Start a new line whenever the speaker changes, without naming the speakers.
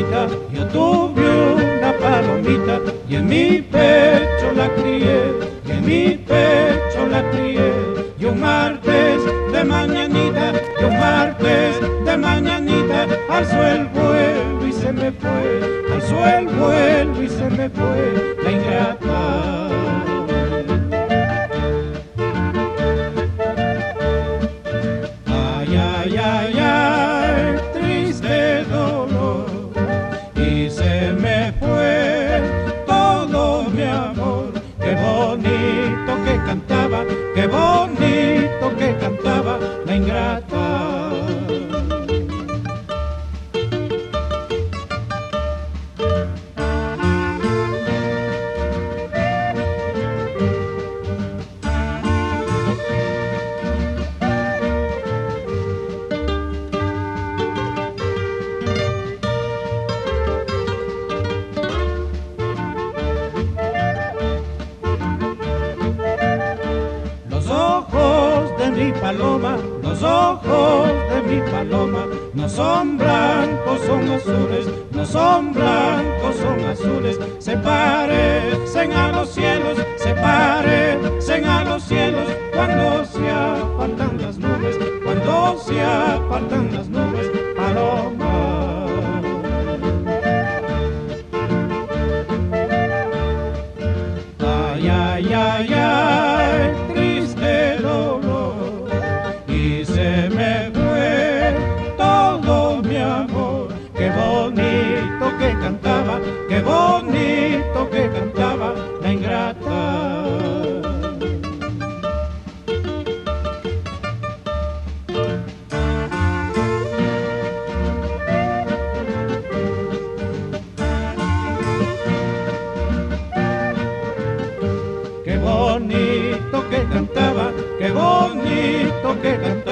yo tuve una palomita y en mi pecho la crié, y en mi pecho la crié. Y un martes de mañanita, y un martes de mañanita, alzó el vuelo y se me fue, alzó el vuelo y se me fue la ingrata. Los ojos de mi paloma no son blancos, son azules, no son blancos, son azules. Se parecen a los cielos, se parecen a los cielos cuando se apartan las nubes, cuando se apartan las nubes, paloma. Ay, ay, ay, cantaba, qué bonito que cantaba la ingrata. Qué bonito que cantaba, qué bonito que cantaba.